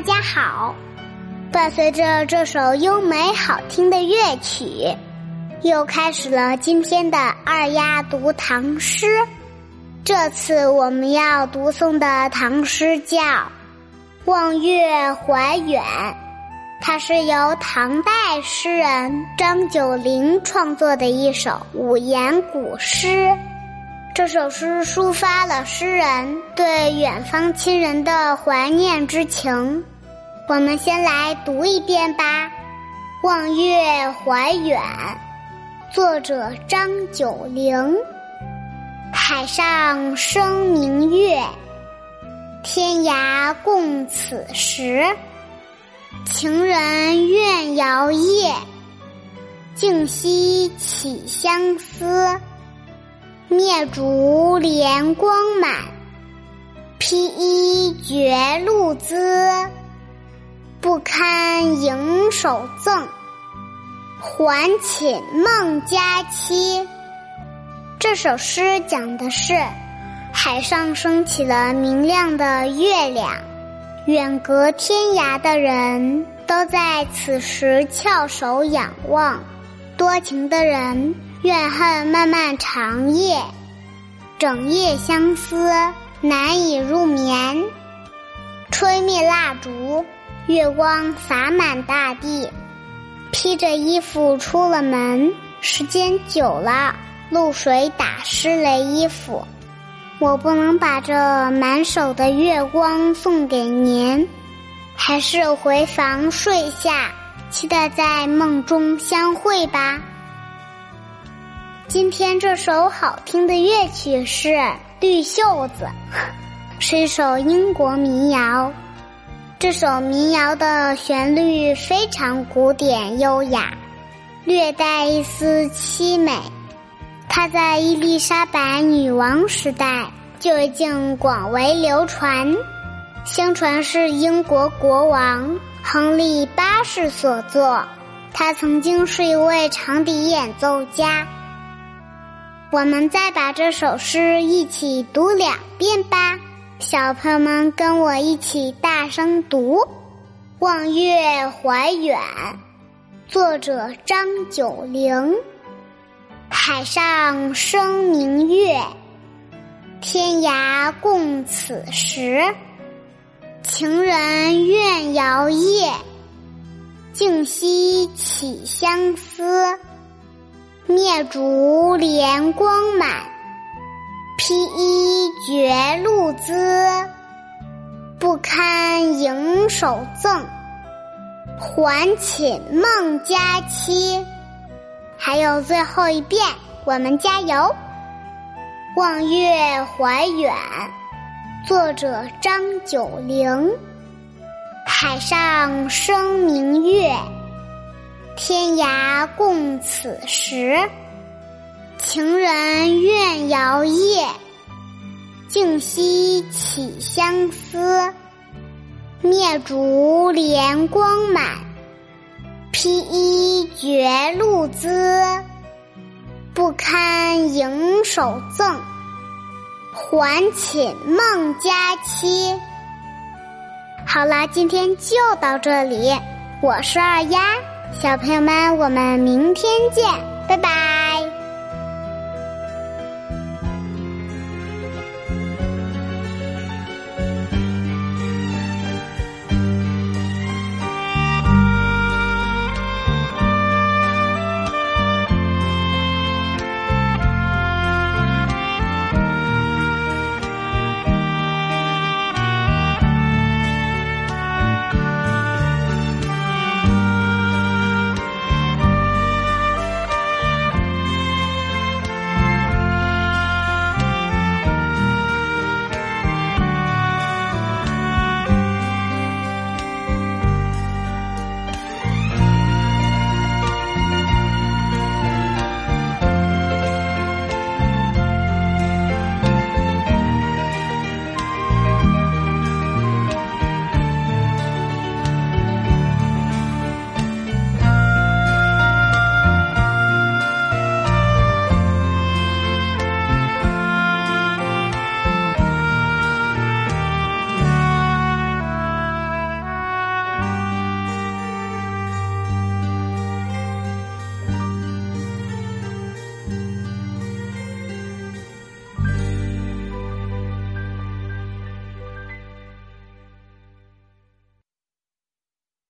大家好，伴随着这首优美好听的乐曲，又开始了今天的二丫读唐诗。这次我们要读诵的唐诗叫《望月怀远》，它是由唐代诗人张九龄创作的一首五言古诗。这首诗抒发了诗人对远方亲人的怀念之情。我们先来读一遍吧，《望月怀远》，作者张九龄。海上生明月，天涯共此时。情人怨遥夜，竟夕起相思。灭烛怜光满，披衣觉露滋。不堪盈手赠，还寝梦佳期。这首诗讲的是海上升起了明亮的月亮，远隔天涯的人都在此时翘首仰望，多情的人。怨恨漫漫长夜，整夜相思，难以入眠。吹灭蜡烛，月光洒满大地。披着衣服出了门，时间久了，露水打湿了衣服。我不能把这满手的月光送给您，还是回房睡下，期待在梦中相会吧。今天这首好听的乐曲是《绿袖子》，是一首英国民谣。这首民谣的旋律非常古典优雅，略带一丝凄美。它在伊丽莎白女王时代就已经广为流传，相传是英国国王亨利八世所作。他曾经是一位长笛演奏家。我们再把这首诗一起读两遍吧，小朋友们跟我一起大声读《望月怀远》，作者张九龄。海上生明月，天涯共此时。情人怨遥夜，竟夕起相思。灭烛怜光满，披衣觉露滋。不堪盈手赠，还寝梦佳期。还有最后一遍，我们加油！望月怀远，作者张九龄。海上生明月。天涯共此时，情人怨遥夜，竟夕起相思。灭烛怜光满，披衣觉露滋。不堪盈手赠，还寝梦佳期。好了，今天就到这里，我是二丫。小朋友们，我们明天见，拜拜。